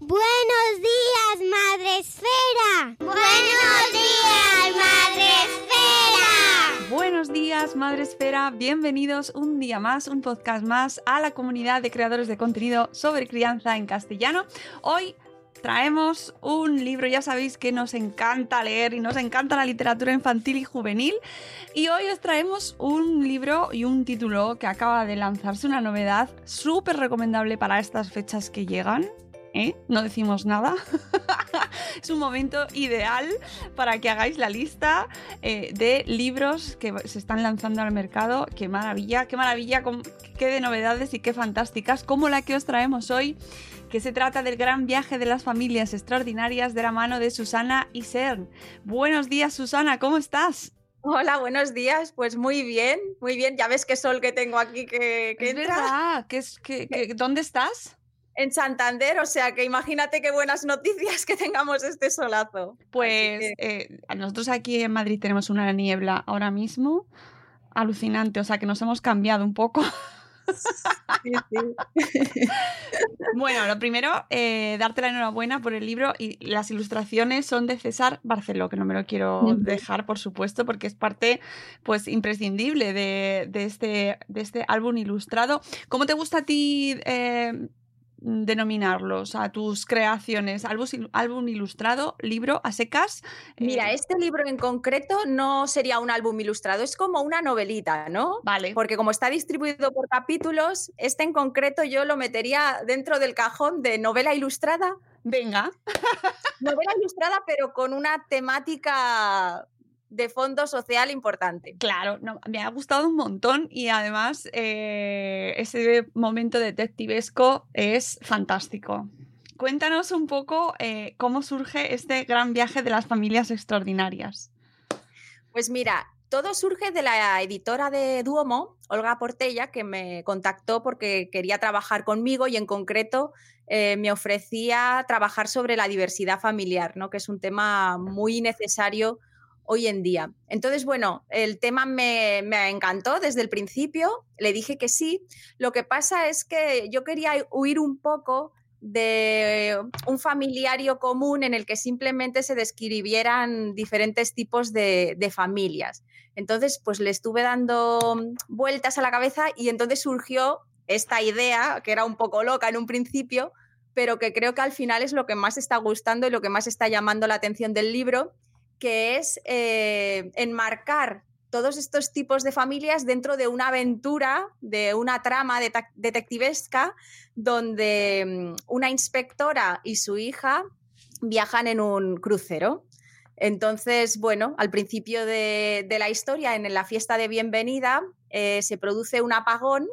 Buenos días, Madre Esfera. Buenos días, Madre Esfera. Buenos días, Madre Esfera. Bienvenidos un día más, un podcast más a la comunidad de creadores de contenido sobre crianza en castellano. Hoy traemos un libro, ya sabéis que nos encanta leer y nos encanta la literatura infantil y juvenil. Y hoy os traemos un libro y un título que acaba de lanzarse, una novedad súper recomendable para estas fechas que llegan. ¿Eh? No decimos nada. es un momento ideal para que hagáis la lista eh, de libros que se están lanzando al mercado. Qué maravilla, qué maravilla, qué de novedades y qué fantásticas, como la que os traemos hoy que se trata del gran viaje de las familias extraordinarias de la mano de Susana y Cern. Buenos días, Susana, ¿cómo estás? Hola, buenos días. Pues muy bien, muy bien. Ya ves qué sol que tengo aquí que, que es verdad. ¿Qué es, que, ¿Dónde estás? En Santander, o sea que imagínate qué buenas noticias que tengamos este solazo. Pues eh, nosotros aquí en Madrid tenemos una niebla ahora mismo alucinante, o sea que nos hemos cambiado un poco. bueno, lo primero, eh, darte la enhorabuena por el libro y las ilustraciones son de César Barceló, que no me lo quiero dejar, por supuesto, porque es parte pues imprescindible de, este, de este álbum ilustrado. ¿Cómo te gusta a ti? Eh, denominarlos a tus creaciones? ¿Álbum, ilustrado, libro a secas? Mira, eh, este libro en concreto no sería un álbum ilustrado, es como una novelita, ¿no? Vale. Porque como está distribuido por capítulos, este en concreto yo lo metería dentro del cajón de novela ilustrada. Venga. novela ilustrada, pero con una temática de fondo social importante. Claro, me ha gustado un montón y además eh, ese momento detectivesco es fantástico. Cuéntanos un poco eh, cómo surge este gran viaje de las familias extraordinarias. Pues mira, todo surge de la editora de Duomo, Olga Portella, que me contactó porque quería trabajar conmigo y en concreto eh, me ofrecía trabajar sobre la diversidad familiar, ¿no? que es un tema muy necesario hoy en día. Entonces, bueno, el tema me, encantó desde el principio, le dije que sí. Lo que pasa es que yo quería huir un poco de un familiario común en el que simplemente se describieran diferentes tipos de, de, familias. Entonces, pues le estuve dando vueltas a la cabeza y entonces surgió esta idea, que era un poco loca en un principio, pero que creo que al final es lo que más está gustando y lo que más está llamando la atención del libro, que es eh, enmarcar todos estos tipos de familias dentro de una aventura, de una trama detectivesca, donde mm, una inspectora y su hija viajan en un crucero. Entonces, bueno, al principio de, la historia, en la fiesta de bienvenida, eh, se produce un apagón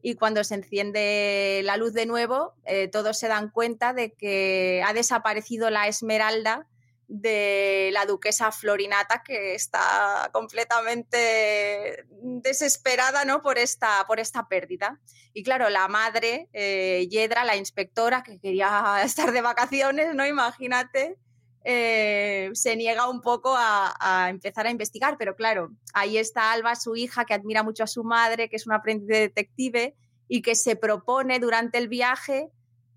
y cuando se enciende la luz de nuevo, eh, todos se dan cuenta de que ha desaparecido la esmeralda de la duquesa Florinata, que está completamente desesperada ¿no? por, esta, por esta pérdida. Y claro, la madre, eh, Yedra, la inspectora, que quería estar de vacaciones, ¿no? Imagínate, eh, se niega un poco a, a, empezar a investigar, pero claro, ahí está Alba, su hija, que admira mucho a su madre, que es una aprendiz de detective y que se propone durante el viaje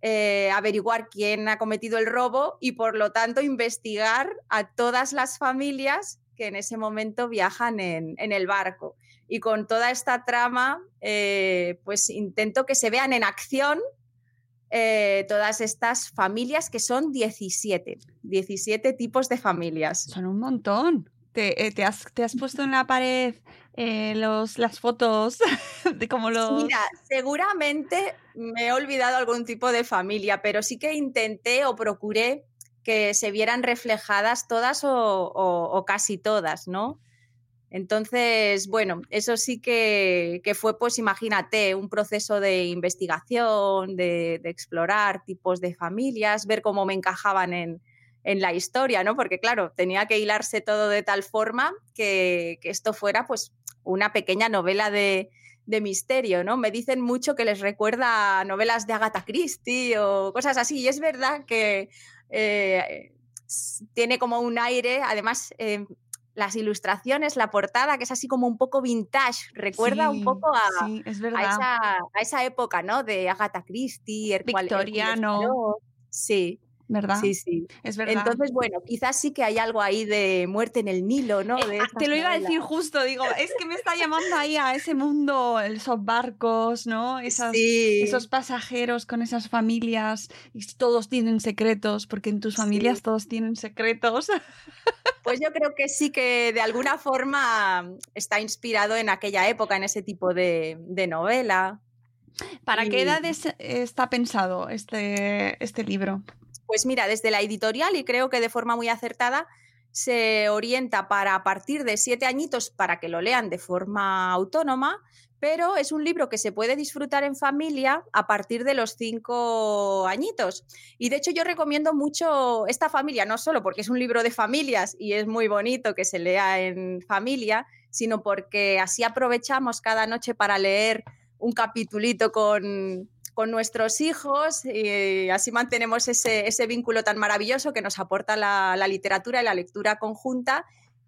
eh, averiguar quién ha cometido el robo y por lo tanto investigar a todas las familias que en ese momento viajan en, el barco. Y con toda esta trama, eh, pues intento que se vean en acción eh, todas estas familias, que son 17, 17 tipos de familias. Son un montón. ¿Te, te, has, te has, puesto en la pared eh, los, las fotos de cómo los... Mira, seguramente me he olvidado algún tipo de familia, pero sí que intenté o procuré que se vieran reflejadas todas o, o, o casi todas, ¿no? Entonces, bueno, eso sí que, que, fue, pues imagínate, un proceso de investigación, de, de explorar tipos de familias, ver cómo me encajaban en, en la historia, ¿no? Porque claro, tenía que hilarse todo de tal forma que, que esto fuera pues una pequeña novela de, de, misterio, ¿no? Me dicen mucho que les recuerda a novelas de Agatha Christie o cosas así, y es verdad que eh, tiene como un aire, además... Eh, las ilustraciones, la portada, que es así como un poco vintage, recuerda sí, un poco a, sí, es a, esa, a, esa, época, ¿no? De Agatha Christie, Victoriano. Sí, ¿verdad? Sí, sí. Es verdad. Entonces, bueno, quizás sí que hay algo ahí de muerte en el Nilo, ¿no? De eh, te lo iba novelas. a decir justo, digo, es que me está llamando ahí a ese mundo, esos barcos, ¿no? Esas, sí. Esos pasajeros con esas familias, y todos tienen secretos, porque en tus familias sí. todos tienen secretos. Pues yo creo que sí que de alguna forma está inspirado en aquella época, en ese tipo de, de novela. ¿Para y... qué edades está pensado este, este libro? Pues mira, desde la editorial y creo que de forma muy acertada se orienta para a partir de siete añitos para que lo lean de forma autónoma, pero es un libro que se puede disfrutar en familia a partir de los cinco añitos. Y de hecho yo recomiendo mucho esta familia, no solo porque es un libro de familias y es muy bonito que se lea en familia, sino porque así aprovechamos cada noche para leer un capitulito con, con nuestros hijos y así mantenemos ese, ese, vínculo tan maravilloso que nos aporta la, la, literatura y la lectura conjunta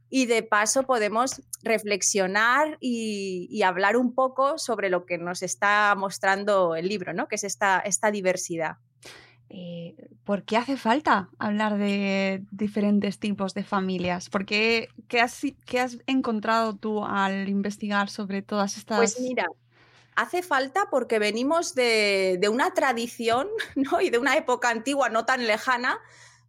y de paso podemos reflexionar y, y, hablar un poco sobre lo que nos está mostrando el libro, ¿no? que es esta, esta diversidad. Eh, ¿Por qué hace falta hablar de diferentes tipos de familias? ¿Por qué, qué, has, qué has encontrado tú al investigar sobre todas estas...? Pues mira, hace falta porque venimos de, una tradición ¿no? y de una época antigua no tan lejana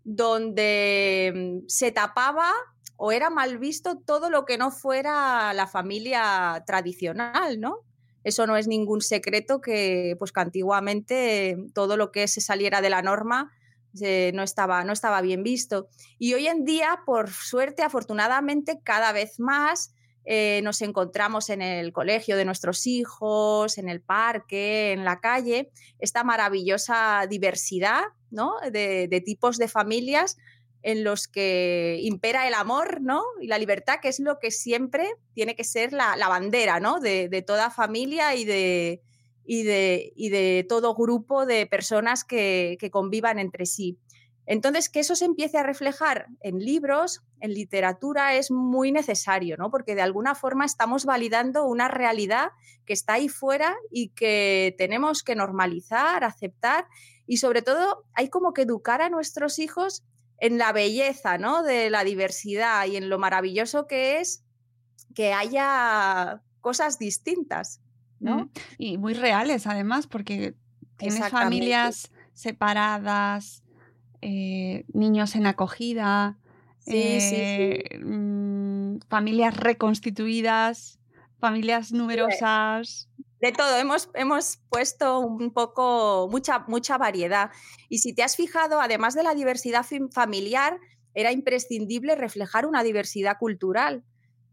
donde mm, se tapaba o era mal visto todo lo que no fuera la familia tradicional, ¿no? Eso no es ningún secreto que, pues, que antiguamente todo lo que se saliera de la norma eh, no, estaba, no estaba bien visto. Y hoy en día, por suerte, afortunadamente, cada vez más eh, nos encontramos en el colegio de nuestros hijos, en el parque, en la calle, esta maravillosa diversidad ¿no? de, tipos de familias en los que impera el amor ¿no? y la libertad, que es lo que siempre tiene que ser la, bandera ¿no? de, de, toda familia y de, y, de, y de todo grupo de personas que, que convivan entre sí. Entonces, que eso se empiece a reflejar en libros, en literatura, es muy necesario, ¿no? Porque de alguna forma estamos validando una realidad que está ahí fuera y que tenemos que normalizar, aceptar y sobre todo hay como que educar a nuestros hijos en la belleza, ¿no? De la diversidad y en lo maravilloso que es que haya cosas distintas, ¿no? Mm, y muy reales además, porque tienes familias separadas, eh, niños en acogida, sí, eh, sí, sí. Mmm, familias reconstituidas, familias numerosas. De todo, hemos, hemos puesto un poco, mucha, mucha variedad. Y si te has fijado, además de la diversidad familiar, era imprescindible reflejar una diversidad cultural,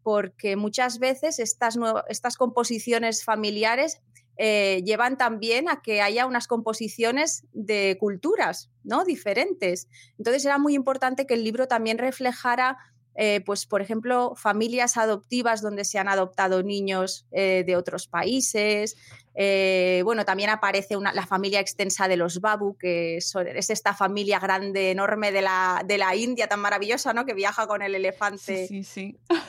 porque muchas veces estas, estas composiciones familiares eh, llevan también a que haya unas composiciones de culturas ¿no? diferentes. Entonces era muy importante que el libro también reflejara eh, pues, por ejemplo, familias adoptivas donde se han adoptado niños eh, de otros países. Bueno, también aparece la familia extensa de los Babu, que es, esta familia grande, enorme de la, de la, India, tan maravillosa, ¿no? Que viaja con el elefante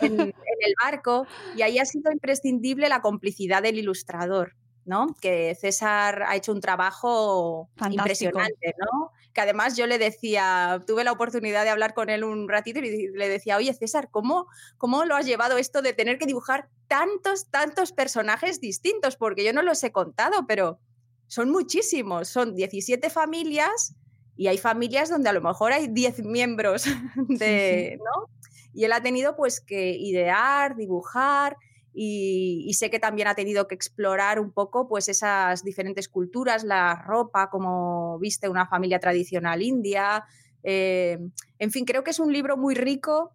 En, en el barco. Y ahí ha sido imprescindible la complicidad del ilustrador. ¿No? Que César ha hecho un trabajo impresionante, ¿no? Que además yo le decía, tuve la oportunidad de hablar con él un ratito y le decía, oye César, ¿cómo, cómo lo has llevado esto de tener que dibujar tantos, tantos personajes distintos? Porque yo no los he contado, pero son muchísimos, son 17 familias y hay familias donde a lo mejor hay 10 miembros de, ¿no? Y él ha tenido pues que idear, dibujar, y, sé que también ha tenido que explorar un poco pues esas diferentes culturas, la ropa, como viste una familia tradicional india. Eh, en fin, creo que es un libro muy rico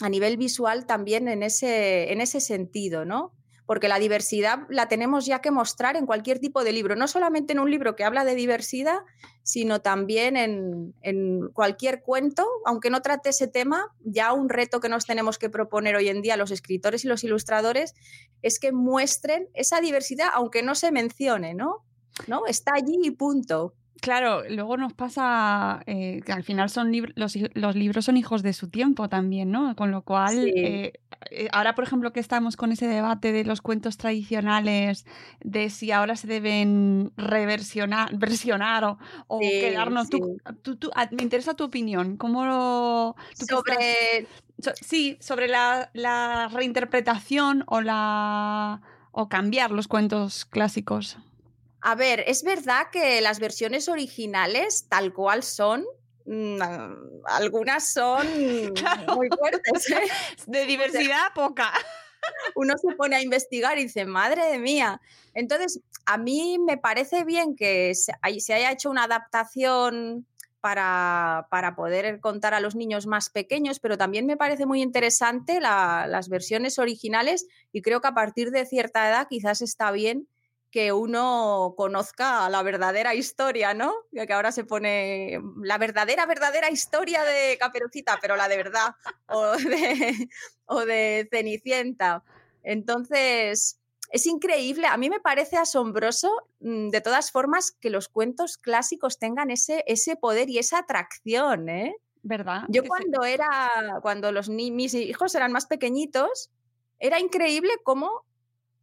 a nivel visual también en ese, en ese sentido, ¿no? Porque la diversidad la tenemos ya que mostrar en cualquier tipo de libro, no solamente en un libro que habla de diversidad, sino también en, cualquier cuento, aunque no trate ese tema, ya un reto que nos tenemos que proponer hoy en día los escritores y los ilustradores es que muestren esa diversidad, aunque no se mencione, ¿no? ¿No? Está allí y punto. Claro, luego nos pasa eh, que al final son los, los, libros son hijos de su tiempo también, ¿no? Con lo cual, eh, eh, ahora por ejemplo que estamos con ese debate de los cuentos tradicionales, de si ahora se deben reversionar versionar o, o quedarnos. Tú, tú, ah, me interesa tu opinión. ¿Cómo lo, sobre sí, sobre la, la reinterpretación o la o cambiar los cuentos clásicos. A ver, es verdad que las versiones originales, tal cual son, mm, algunas son muy fuertes. ¿eh? De diversidad poca. Uno se pone a investigar y dice, madre mía. Entonces, a mí me parece bien que se haya hecho una adaptación para, poder contar a los niños más pequeños, pero también me parece muy interesante las versiones originales y creo que a partir de cierta edad quizás está bien que uno conozca la verdadera historia, ¿no? Que ahora se pone la verdadera, verdadera historia de Caperucita, pero la de verdad, o de, o de Cenicienta. Entonces, es increíble, a mí me parece asombroso, mm, de todas formas, que los cuentos clásicos tengan ese, ese poder y esa atracción, ¿eh? ¿Verdad? Yo cuando era, cuando los mis hijos eran más pequeñitos, era increíble cómo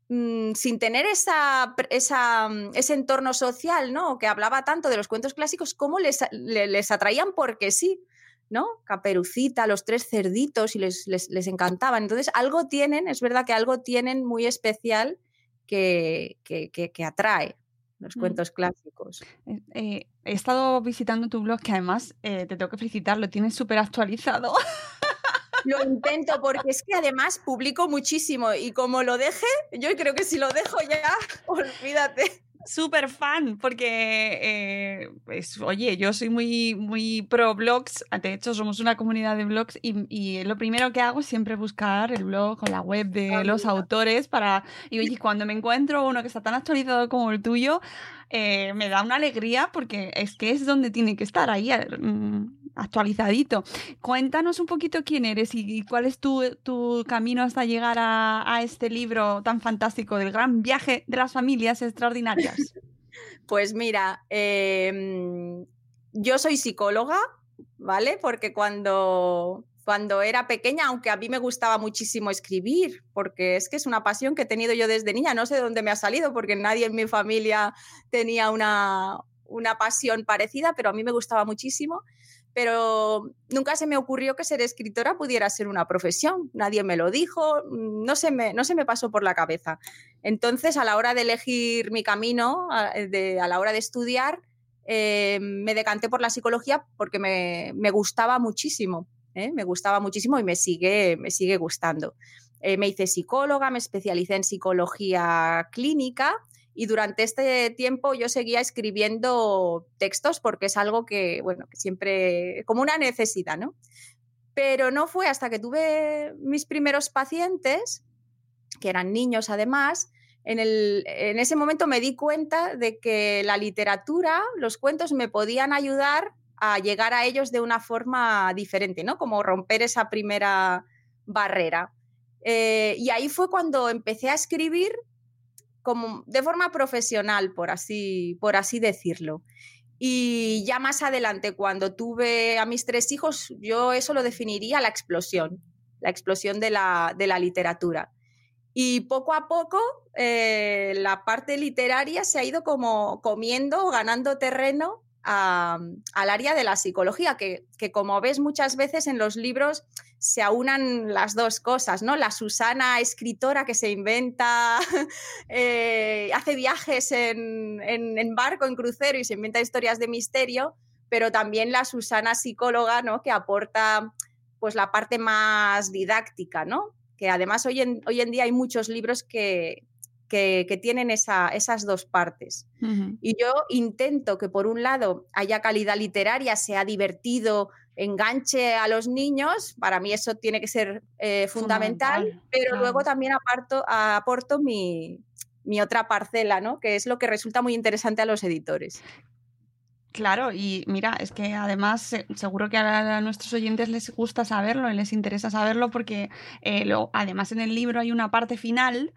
Mm, sin tener esa, mm, ese entorno social, ¿no? Que hablaba tanto de los cuentos clásicos, cómo les, les, atraían porque sí, ¿no? Caperucita, los tres cerditos, y les, les, encantaban. Entonces, algo tienen, es verdad que algo tienen muy especial que, que, atrae los mm. cuentos clásicos. Eh, eh, he estado visitando tu blog, que además eh, te tengo que felicitar, lo tienes súper actualizado. Lo intento porque es que además publico muchísimo y como lo deje, yo creo que si lo dejo ya, olvídate. Súper fan, porque, eh, pues, oye, yo soy muy, muy pro blogs, de hecho somos una comunidad de blogs y, y, lo primero que hago es siempre buscar el blog o la web de ah, los autores para, y oye, cuando me encuentro uno que está tan actualizado como el tuyo, eh, me da una alegría porque es que es donde tiene que estar, ahí mm, actualizadito. Cuéntanos un poquito quién eres y, cuál es tu, camino hasta llegar a, este libro tan fantástico del gran viaje de las familias extraordinarias. Pues mira, em, yo soy psicóloga, ¿vale? Porque cuando, cuando era pequeña, aunque a mí me gustaba muchísimo escribir, porque es que es una pasión que he tenido yo desde niña, no sé de dónde me ha salido, porque nadie en mi familia tenía una, una pasión parecida, pero a mí me gustaba muchísimo pero nunca se me ocurrió que ser escritora pudiera ser una profesión. Nadie me lo dijo, no se me, no se me pasó por la cabeza. Entonces, a la hora de elegir mi camino, a, la hora de estudiar, eh, me decanté por la psicología porque me, gustaba muchísimo. ¿eh? Me gustaba muchísimo y me sigue, me sigue gustando. Eh, me hice psicóloga, me especialicé en psicología clínica y durante este tiempo yo seguía escribiendo textos porque es algo que, bueno, que siempre, como una necesidad, ¿no? Pero no fue hasta que tuve mis primeros pacientes, que eran niños además, en, el, en ese momento me di cuenta de que la literatura, los cuentos me podían ayudar a llegar a ellos de una forma diferente, ¿no? Como romper esa primera barrera. Eh, y ahí fue cuando empecé a escribir como de forma profesional, por así, por así decirlo. Y ya más adelante, cuando tuve a mis tres hijos, yo eso lo definiría la explosión, la explosión de la, de la literatura. Y poco a poco eh, la parte literaria se ha ido como comiendo, ganando terreno al área de la psicología, que, como ves muchas veces en los libros se aunan las dos cosas, ¿no? La Susana escritora que se inventa, eh, hace viajes en, en, barco, en crucero y se inventa historias de misterio, pero también la Susana psicóloga, ¿no? Que aporta pues la parte más didáctica, ¿no? Que además hoy en, hoy en día hay muchos libros que, que, tienen esas dos partes. Y yo intento que por un lado haya calidad literaria, sea divertido, enganche a los niños, para mí eso tiene que ser eh, fundamental, pero luego también aparto, aporto mi, otra parcela, ¿no? que es lo que resulta muy interesante a los editores. Claro, y mira, es que además seguro que a, nuestros oyentes les gusta saberlo y les interesa saberlo porque eh, además en el libro hay una parte final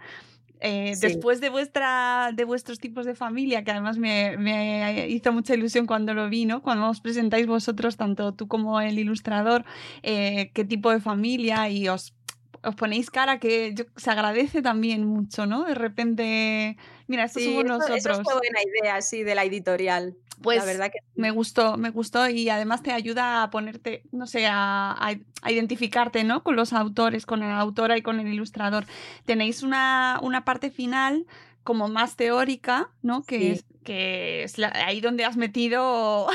eh, después de, vuestra, de vuestros tipos de familia, que además me, hizo mucha ilusión cuando lo vi, ¿no? Cuando os presentáis vosotros, tanto tú como el ilustrador, eh, qué tipo de familia y os, os ponéis cara que se agradece también mucho, ¿no? De repente, mira, estos somos nosotros. Eso es buena idea, sí, de la editorial. Pues verdad que me gustó, me gustó y además te ayuda a ponerte, no sé, a, identificarte, ¿no? Con los autores, con la autora y con el ilustrador. Tenéis una, una parte final como más teórica, ¿no? Que es, que es ahí donde has metido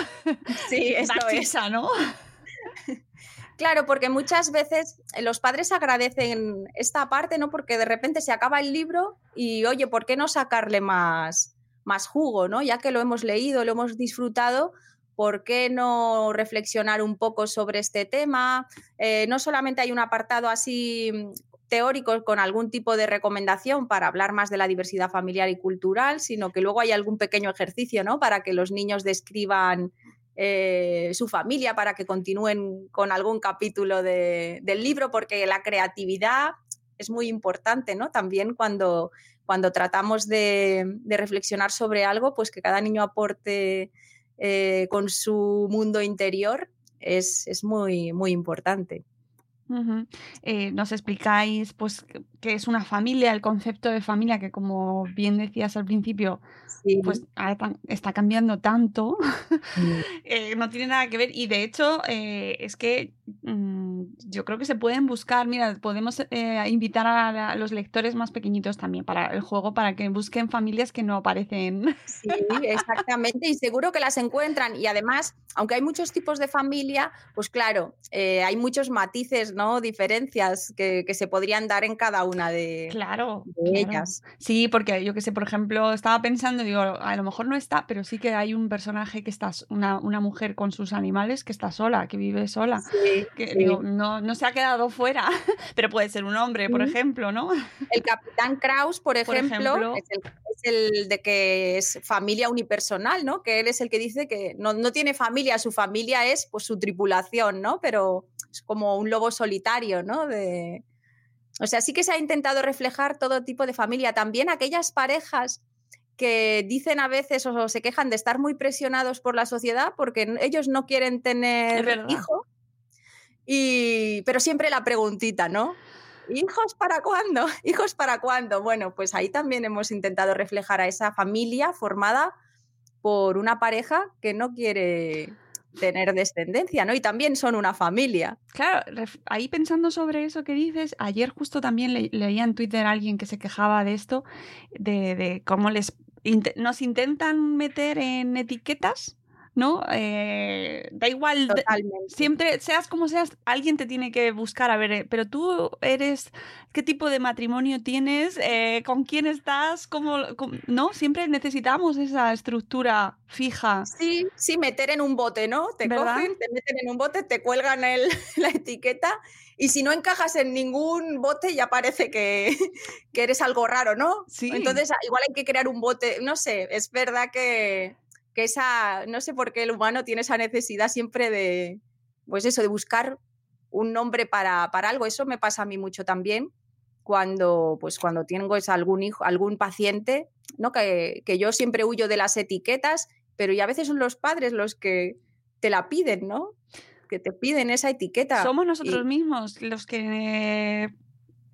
sí, esto es. ¿no? Claro, porque muchas veces los padres agradecen esta parte, ¿no? Porque de repente se acaba el libro y, oye, ¿por qué no sacarle más, más jugo, ¿no? Ya que lo hemos leído, lo hemos disfrutado, ¿por qué no reflexionar un poco sobre este tema? Eh, no solamente hay un apartado así mm, teórico con algún tipo de recomendación para hablar más de la diversidad familiar y cultural, sino que luego hay algún pequeño ejercicio, ¿no? Para que los niños describan eh, su familia, para que continúen con algún capítulo del libro, porque la creatividad es muy importante, ¿no? También cuando cuando tratamos de, reflexionar sobre algo, pues que cada niño aporte eh, con su mundo interior es, es muy, muy importante. Eh, nos explicáis pues qué es una familia, el concepto de familia que como bien decías al principio, pues está cambiando tanto, eh, no tiene nada que ver y de hecho es que mm, yo creo que se pueden buscar, mira, podemos invitar a, los lectores más pequeñitos también para el juego para que busquen familias que no aparecen. Sí, exactamente y seguro que las encuentran y además, aunque hay muchos tipos de familia, pues claro, hay muchos matices ¿no? Diferencias que, se podrían dar en cada una de, claro, ellas. Sí, porque yo que sé, por ejemplo, estaba pensando, digo, a lo mejor no está, pero sí que hay un personaje que está, una, una mujer con sus animales que está sola, que vive sola. que, Digo, no, no se ha quedado fuera, pero puede ser un hombre, por ejemplo, ¿no? El capitán Kraus, por ejemplo, Es, el, de que es familia unipersonal, ¿no? Que él es el que dice que no, no tiene familia, su familia es pues su tripulación, ¿no? Pero como un lobo solitario, ¿no? De... O sea, sí que se ha intentado reflejar todo tipo de familia. También aquellas parejas que dicen a veces o se quejan de estar muy presionados por la sociedad porque ellos no quieren tener hijos. Y, pero siempre la preguntita, ¿no? ¿Hijos para cuándo? ¿Hijos para cuándo? Bueno, pues ahí también hemos intentado reflejar a esa familia formada por una pareja que no quiere tener descendencia, ¿no? Y también son una familia. Claro, ahí pensando sobre eso que dices, ayer justo también leía en Twitter a alguien que se quejaba de esto, de, cómo les nos intentan meter en etiquetas ¿no? Eh, da igual, Totalmente. siempre, seas como seas, alguien te tiene que buscar a ver, eh, pero tú eres, ¿qué tipo de matrimonio tienes? Eh, ¿Con quién estás? ¿Cómo, cómo- ¿No? Siempre necesitamos esa estructura fija. Sí, sí, meter en un bote, ¿no? Te ¿Verdad? cogen, te meten en un bote, te cuelgan el, la etiqueta y si no encajas en ningún bote ya parece que, que eres algo raro, ¿no? Sí. Entonces ah, igual hay que crear un bote, no sé, es verdad que, que esa, no sé por qué el humano tiene esa necesidad siempre de, pues eso, de buscar un nombre para, para algo. Eso me pasa a mí mucho también cuando, pues cuando tengo es algún hijo, algún paciente, ¿no? Que, que yo siempre huyo de las etiquetas, pero y a veces son los padres los que te la piden, ¿no? Que te piden esa etiqueta. Somos nosotros y- mismos los que...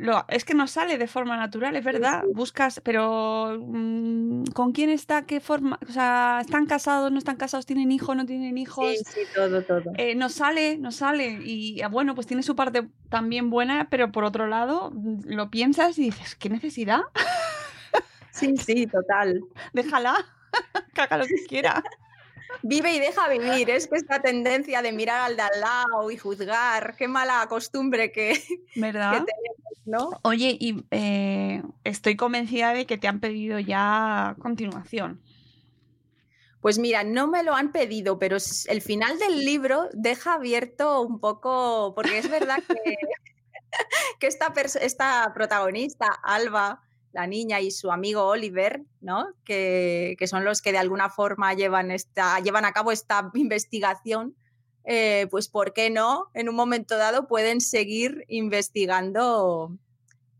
Lo, es que nos sale de forma natural, es verdad. Buscas, pero mm, ¿con quién está? ¿Qué forma? O sea, ¿están casados? ¿No están casados? ¿Tienen hijos? ¿No tienen hijos? Sí, sí, todo, todo. Eh, nos sale, nos sale. Y ah, bueno, pues tiene su parte también buena, pero por otro lado, mm, lo piensas y dices, ¿qué necesidad? Sí, sí, total. Déjala, haga lo que quiera. Vive y deja vivir. Es que esta tendencia de mirar al de al lado y juzgar, qué mala costumbre que, que ¿Verdad? tenemos, ¿no? Oye, y eh, estoy convencida de que te han pedido ya continuación. Pues mira, no me lo han pedido, pero el final del libro deja abierto un poco, porque es verdad que, que esta, esta protagonista, Alba, la niña y su amigo Oliver, ¿no? Que, que son los que de alguna forma llevan, esta, llevan a cabo esta investigación, eh, pues ¿por qué no? En un momento dado pueden seguir investigando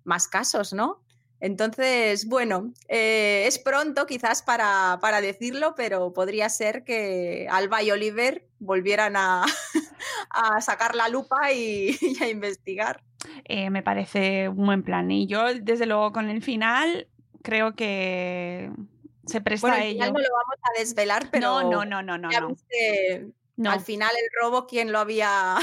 más casos, ¿no? Entonces, bueno, eh, es pronto quizás para, para decirlo, pero podría ser que Alba y Oliver volvieran a, a sacar la lupa y, y a investigar. Eh, me parece un buen plan. Y yo, desde luego, con el final, creo que se presta Bueno, a ello. no lo vamos a desvelar, pero No, no, no, no, no. ya no. viste No. al final el robo quién lo había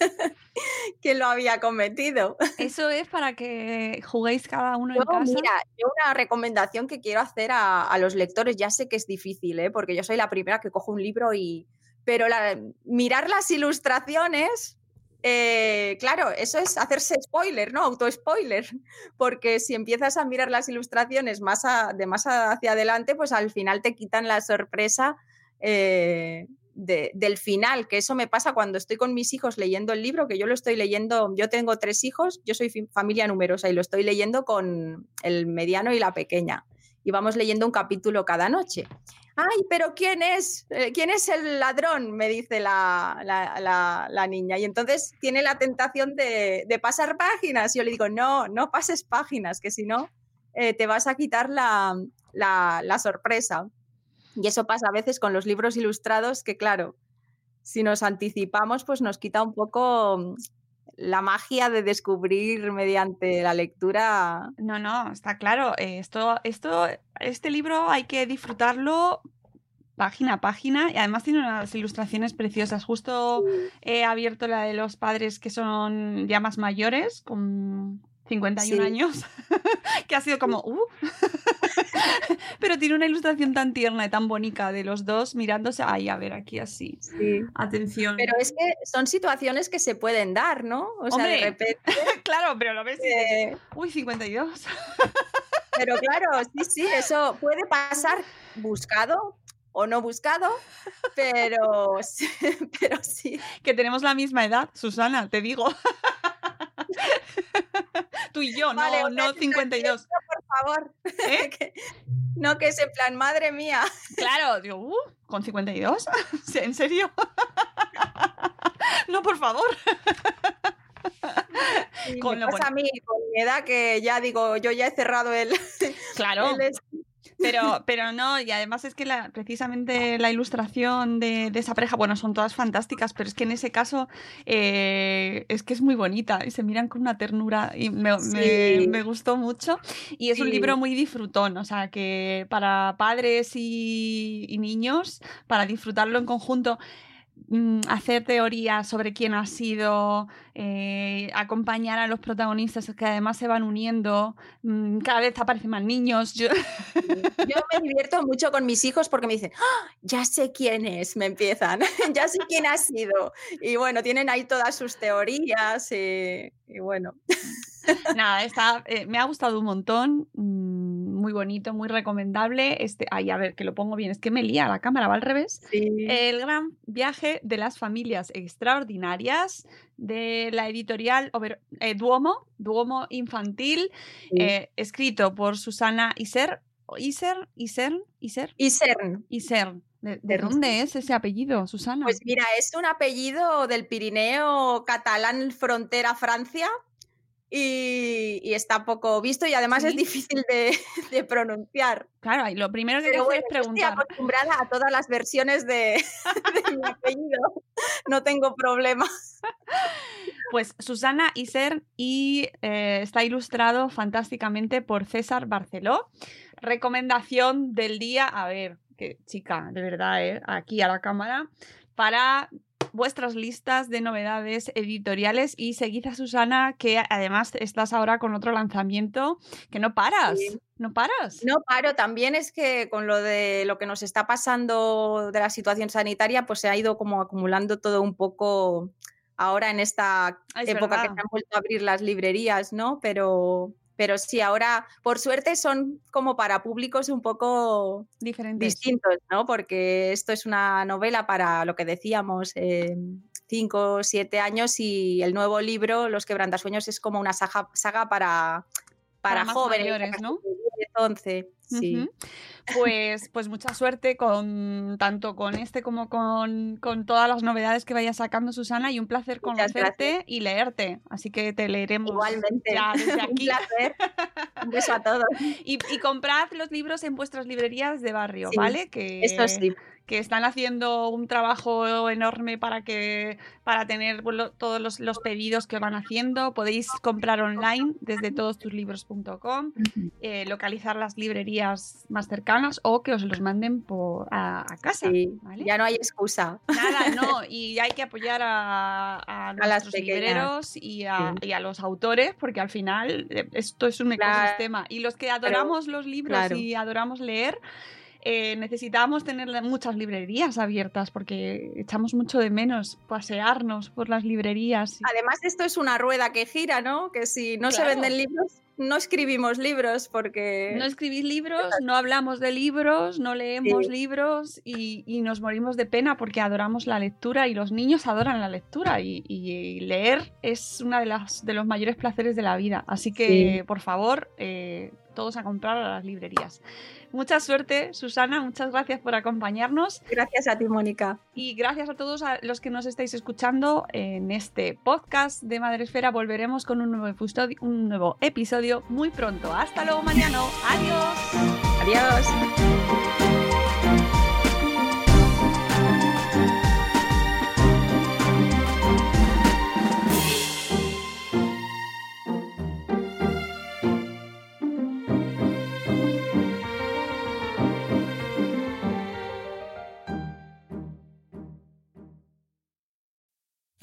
quién lo había cometido. Eso es para que juguéis cada uno Yo, en casa. mira, yo una recomendación que quiero hacer a, a los lectores, ya sé que es difícil, ¿eh? porque yo soy la primera que cojo un libro y... Pero la- mirar las ilustraciones, eh, claro, eso es hacerse spoiler, ¿no? Auto-spoiler, porque si empiezas a mirar las ilustraciones más de más hacia adelante, pues al final te quitan la sorpresa eh, de- del final, que eso me pasa cuando estoy con mis hijos leyendo el libro, que yo lo estoy leyendo, yo tengo tres hijos, yo soy familia numerosa y lo estoy leyendo con el mediano y la pequeña. Y vamos leyendo un capítulo cada noche. Ay, pero ¿quién es? Eh, ¿Quién es el ladrón? Me dice la, la- la- niña. Y entonces tiene la tentación de, de pasar páginas. Y yo le digo, no, no pases páginas, que si no, eh, te vas a quitar la, la- sorpresa. Y eso pasa a veces con los libros ilustrados, que claro, si nos anticipamos, pues nos quita un poco la magia de descubrir mediante la lectura. No, no, está claro. eh, Esto, esto, este libro hay que disfrutarlo página a página y además tiene unas ilustraciones preciosas. Justo he abierto la de los padres que son ya más mayores, con 51 Sí. años, que ha sido como, uh. pero tiene una ilustración tan tierna y tan bonita de los dos mirándose. Ay, a ver, aquí así. Atención. Pero es que son situaciones que se pueden dar, ¿no? O sea, de repente. claro, pero lo ves y dices, uy, 52. pero claro, sí, sí, eso puede pasar buscado o no buscado, pero, sí- pero sí. que tenemos la misma edad, Susana, te digo. Tú y yo, Vale, no, no 52. situación, Por favor. ¿Eh? Que- no, que es en plan, madre mía. Claro, digo, uh, ¿con 52? ¿Sí, ¿En serio? no, por favor. Con me lo pasa a mí, con mi edad, que ya digo, yo ya he cerrado el. Claro, el pero, pero no, y además es que la, precisamente la ilustración de, de esa pareja, bueno, son todas fantásticas, pero es que en ese caso eh, es que es muy bonita y se miran con una ternura y me, me- Sí. me gustó mucho. Y es un libro muy disfrutón, o sea, que para padres y, y niños, para disfrutarlo en conjunto. Mm, hacer teorías sobre quién ha sido, eh, acompañar a los protagonistas que además se van uniendo, mm, cada vez aparecen más niños. Yo... Me divierto mucho con mis hijos porque me dicen, ¡Ah! ya sé quién es, me empiezan, ya sé quién ha sido. Y bueno, tienen ahí todas sus teorías y, y bueno. Nada, está, eh, me ha gustado un montón, mm, muy bonito, muy recomendable. Este, ay, a ver, que lo pongo bien, es que me lía la cámara, va al revés. Sí. El gran viaje de las familias extraordinarias de la editorial Over- eh, Duomo, Duomo Infantil, Sí. eh, escrito por Susana Iser. Iser, Iser, Iser, Y CERN, Iser. ¿De, dónde es ese apellido, Susana? pues mira, es un apellido del Pirineo catalán frontera Francia. Y, y está poco visto y además es difícil de, de pronunciar. claro, y lo primero que hay que Pero hacer bueno, es yo estoy preguntar. acostumbrada a todas las versiones de, de mi apellido. No tengo problema. Pues Susana Iser y eh, está ilustrado fantásticamente por César Barceló. Recomendación del día, a ver, que chica, de verdad, ¿eh? aquí a la cámara, para vuestras listas de novedades editoriales y seguid a Susana, que además estás ahora con otro lanzamiento, que no paras, Sí. no paras. No paro, también es que con lo de lo que nos está pasando de la situación sanitaria, pues se ha ido como acumulando todo un poco ahora en esta Es época que se han vuelto a abrir las librerías, ¿no? Pero, pero sí, ahora, por suerte, son como para públicos un poco Diferentes. distintos, ¿no? Porque esto es una novela para lo que decíamos, eh, cinco siete años y el nuevo libro, Los quebrantasueños, es como una saga, saga para, para, Para jóvenes, mayores, ¿no? Partir de 10, 11, sí. Pues, pues mucha suerte con tanto con este como con, con todas las novedades que vaya sacando Susana y un placer Muchas conocerte y leerte. Así que te leeremos Igualmente. ya desde Un aquí. placer. Un beso a todos. Y, y comprad los libros en vuestras librerías de barrio, Sí, ¿vale? Que, Esto sí. Que están haciendo un trabajo enorme para que para tener todos los, los pedidos que van haciendo. Podéis comprar online desde todostuslibros.com, eh, localizar las librerías más cercanas o que os los manden por, a, a casa. Sí, ¿vale? Ya no hay excusa. Nada, no, y hay que apoyar a, a nuestros libreros y a, y a los autores, porque al final eh, esto es un Claro. ecosistema. Y los que adoramos los libros claro. y adoramos leer, eh, necesitamos tener muchas librerías abiertas, porque echamos mucho de menos pasearnos por las librerías. Además, esto es una rueda que gira, ¿no? Que si no se venden libros, no escribimos libros porque... No escribís libros, no hablamos de libros, no leemos Sí. libros y, y nos morimos de pena porque adoramos la lectura y los niños adoran la lectura y, y leer es uno de, las, de los mayores placeres de la vida. Así que, Sí. por favor, eh, todos a comprar a las librerías. Mucha suerte, Susana, muchas gracias por acompañarnos Gracias a ti, Mónica. y gracias a todos a los que nos estáis escuchando en este podcast de Madresfera. Volveremos con un nuevo un nuevo episodio muy pronto. Hasta luego, Mariano. Adiós. Adiós.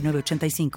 906985.